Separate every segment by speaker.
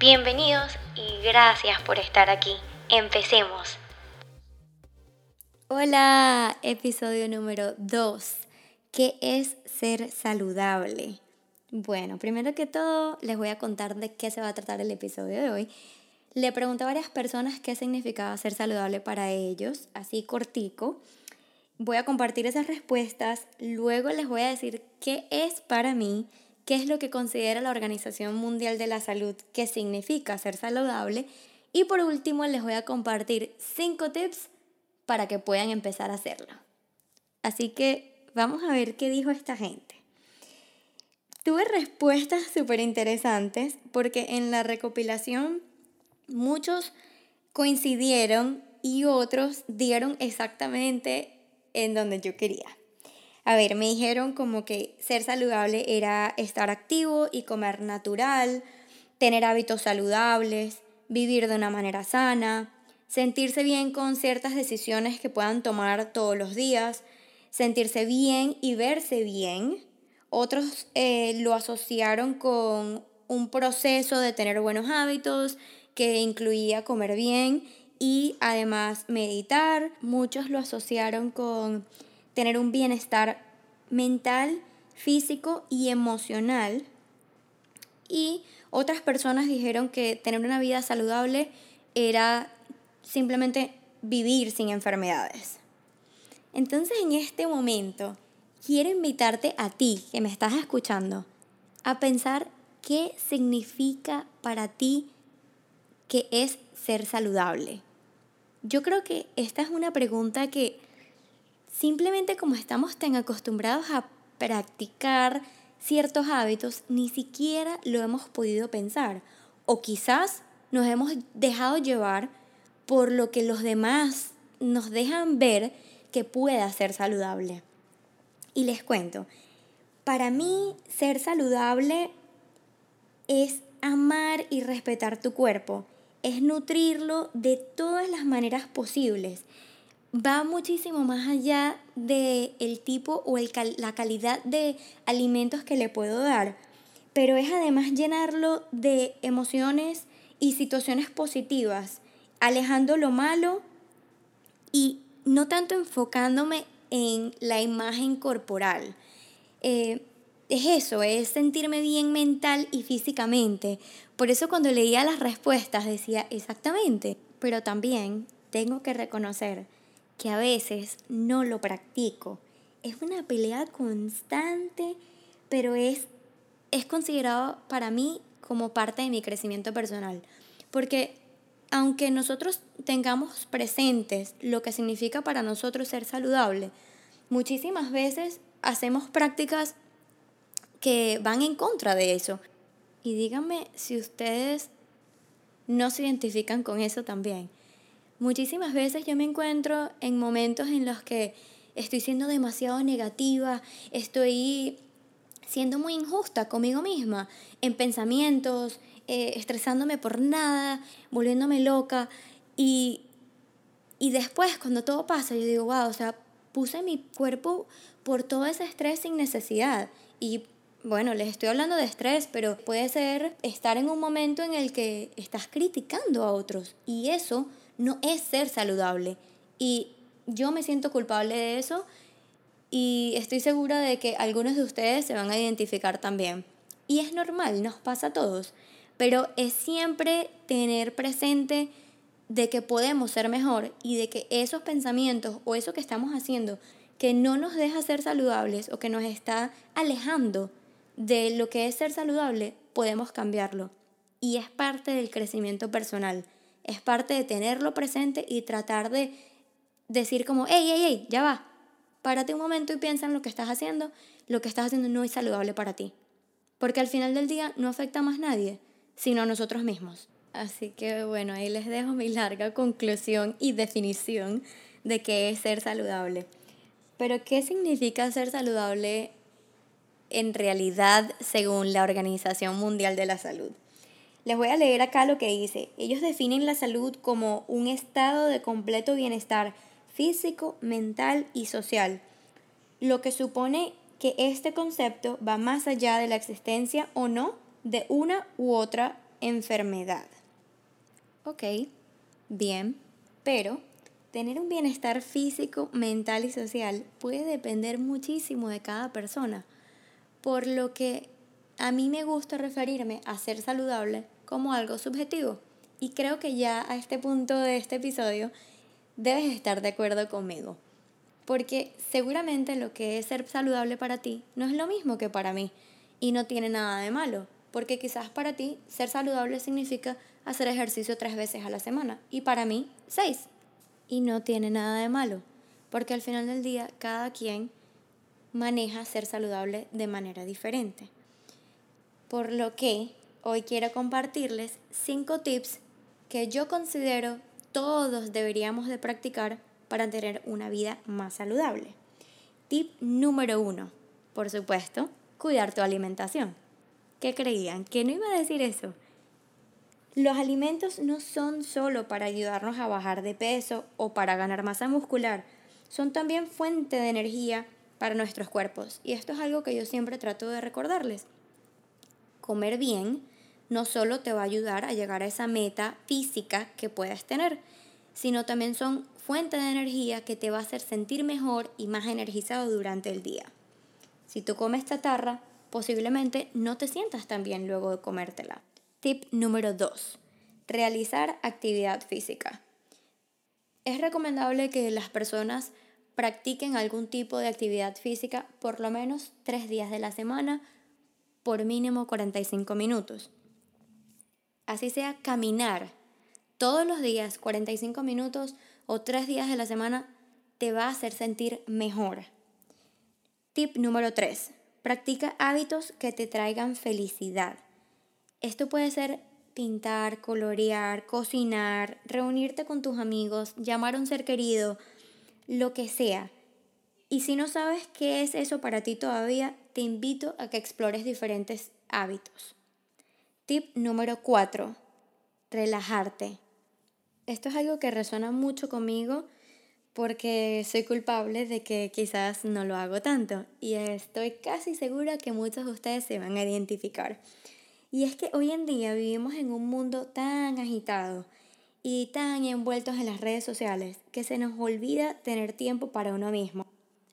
Speaker 1: Bienvenidos y gracias por estar aquí. Empecemos.
Speaker 2: Hola, episodio número 2. ¿Qué es ser saludable? Bueno, primero que todo les voy a contar de qué se va a tratar el episodio de hoy. Le pregunté a varias personas qué significaba ser saludable para ellos, así cortico. Voy a compartir esas respuestas, luego les voy a decir qué es para mí, qué es lo que considera la Organización Mundial de la Salud que significa ser saludable y por último, les voy a compartir 5 tips para que puedan empezar a hacerlo. Así que vamos a ver qué dijo esta gente. Tuve respuestas súper interesantes porque en la recopilación muchos coincidieron y otros dieron exactamente en donde yo quería. A ver, me dijeron como que ser saludable era estar activo y comer natural, tener hábitos saludables, vivir de una manera sana, sentirse bien con ciertas decisiones que puedan tomar todos los días, sentirse bien y verse bien. Otros eh, lo asociaron con un proceso de tener buenos hábitos que incluía comer bien y además meditar. Muchos lo asociaron con tener un bienestar mental, físico y emocional. Y otras personas dijeron que tener una vida saludable era simplemente vivir sin enfermedades. Entonces en este momento quiero invitarte a ti que me estás escuchando a pensar qué significa para ti que es ser saludable. Yo creo que esta es una pregunta que simplemente como estamos tan acostumbrados a practicar ciertos hábitos ni siquiera lo hemos podido pensar. O quizás nos hemos dejado llevar por lo que los demás nos dejan ver que pueda ser saludable. Y les cuento, para mí ser saludable es amar y respetar tu cuerpo, es nutrirlo de todas las maneras posibles va muchísimo más allá del el tipo o el la calidad de alimentos que le puedo dar, pero es además llenarlo de emociones y situaciones positivas, alejando lo malo y no tanto enfocándome en la imagen corporal. Eh, es eso, es sentirme bien mental y físicamente. Por eso cuando leía las respuestas decía exactamente, pero también tengo que reconocer que a veces no lo practico. Es una pelea constante, pero es, es considerado para mí como parte de mi crecimiento personal. Porque aunque nosotros tengamos presentes lo que significa para nosotros ser saludable, muchísimas veces hacemos prácticas que van en contra de eso. Y díganme si ustedes no se identifican con eso también. Muchísimas veces yo me encuentro en momentos en los que estoy siendo demasiado negativa, estoy siendo muy injusta conmigo misma, en pensamientos, eh, estresándome por nada, volviéndome loca. Y, y después, cuando todo pasa, yo digo, wow, o sea, puse mi cuerpo por todo ese estrés sin necesidad. Y bueno, les estoy hablando de estrés, pero puede ser estar en un momento en el que estás criticando a otros. Y eso no es ser saludable. Y yo me siento culpable de eso y estoy segura de que algunos de ustedes se van a identificar también. Y es normal, nos pasa a todos, pero es siempre tener presente de que podemos ser mejor y de que esos pensamientos o eso que estamos haciendo que no nos deja ser saludables o que nos está alejando de lo que es ser saludable, podemos cambiarlo. Y es parte del crecimiento personal es parte de tenerlo presente y tratar de decir como, hey, hey, hey, ya va, párate un momento y piensa en lo que estás haciendo, lo que estás haciendo no es saludable para ti. Porque al final del día no afecta a más nadie, sino a nosotros mismos. Así que bueno, ahí les dejo mi larga conclusión y definición de qué es ser saludable. Pero ¿qué significa ser saludable en realidad según la Organización Mundial de la Salud? Les voy a leer acá lo que dice. Ellos definen la salud como un estado de completo bienestar físico, mental y social, lo que supone que este concepto va más allá de la existencia o no de una u otra enfermedad. Ok, bien, pero tener un bienestar físico, mental y social puede depender muchísimo de cada persona, por lo que a mí me gusta referirme a ser saludable como algo subjetivo. Y creo que ya a este punto de este episodio debes estar de acuerdo conmigo. Porque seguramente lo que es ser saludable para ti no es lo mismo que para mí. Y no tiene nada de malo. Porque quizás para ti ser saludable significa hacer ejercicio tres veces a la semana. Y para mí, seis. Y no tiene nada de malo. Porque al final del día, cada quien maneja ser saludable de manera diferente. Por lo que hoy quiero compartirles cinco tips que yo considero todos deberíamos de practicar para tener una vida más saludable. Tip número uno, por supuesto, cuidar tu alimentación. ¿Qué creían? ¿Que no iba a decir eso? Los alimentos no son solo para ayudarnos a bajar de peso o para ganar masa muscular, son también fuente de energía para nuestros cuerpos. Y esto es algo que yo siempre trato de recordarles. Comer bien no solo te va a ayudar a llegar a esa meta física que puedas tener, sino también son fuente de energía que te va a hacer sentir mejor y más energizado durante el día. Si tú comes chatarra, posiblemente no te sientas tan bien luego de comértela. Tip número 2. Realizar actividad física. Es recomendable que las personas practiquen algún tipo de actividad física por lo menos tres días de la semana por mínimo 45 minutos. Así sea caminar todos los días 45 minutos o tres días de la semana te va a hacer sentir mejor. Tip número 3. Practica hábitos que te traigan felicidad. Esto puede ser pintar, colorear, cocinar, reunirte con tus amigos, llamar a un ser querido, lo que sea. Y si no sabes qué es eso para ti todavía, te invito a que explores diferentes hábitos. Tip número 4. Relajarte. Esto es algo que resuena mucho conmigo porque soy culpable de que quizás no lo hago tanto y estoy casi segura que muchos de ustedes se van a identificar. Y es que hoy en día vivimos en un mundo tan agitado y tan envueltos en las redes sociales que se nos olvida tener tiempo para uno mismo.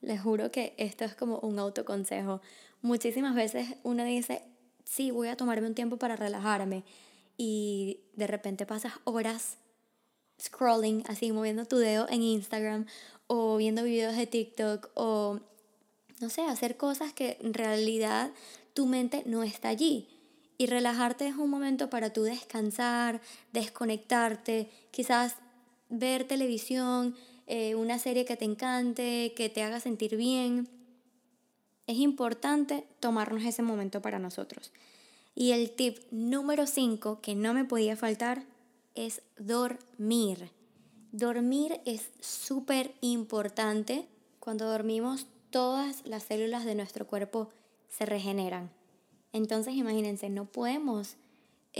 Speaker 2: Les juro que esto es como un autoconsejo. Muchísimas veces uno dice, sí, voy a tomarme un tiempo para relajarme y de repente pasas horas scrolling, así moviendo tu dedo en Instagram o viendo videos de TikTok o, no sé, hacer cosas que en realidad tu mente no está allí. Y relajarte es un momento para tú descansar, desconectarte, quizás ver televisión, eh, una serie que te encante, que te haga sentir bien. Es importante tomarnos ese momento para nosotros. Y el tip número 5 que no me podía faltar es dormir. Dormir es súper importante. Cuando dormimos, todas las células de nuestro cuerpo se regeneran. Entonces imagínense, no podemos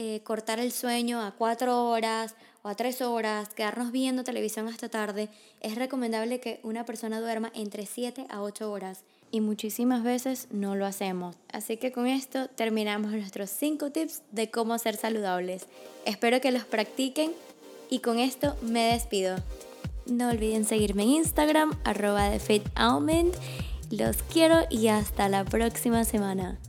Speaker 2: eh, cortar el sueño a cuatro horas o a tres horas, quedarnos viendo televisión hasta tarde. Es recomendable que una persona duerma entre siete a ocho horas y muchísimas veces no lo hacemos. Así que con esto terminamos nuestros cinco tips de cómo ser saludables. Espero que los practiquen y con esto me despido. No olviden seguirme en Instagram, arroba de Los quiero y hasta la próxima semana.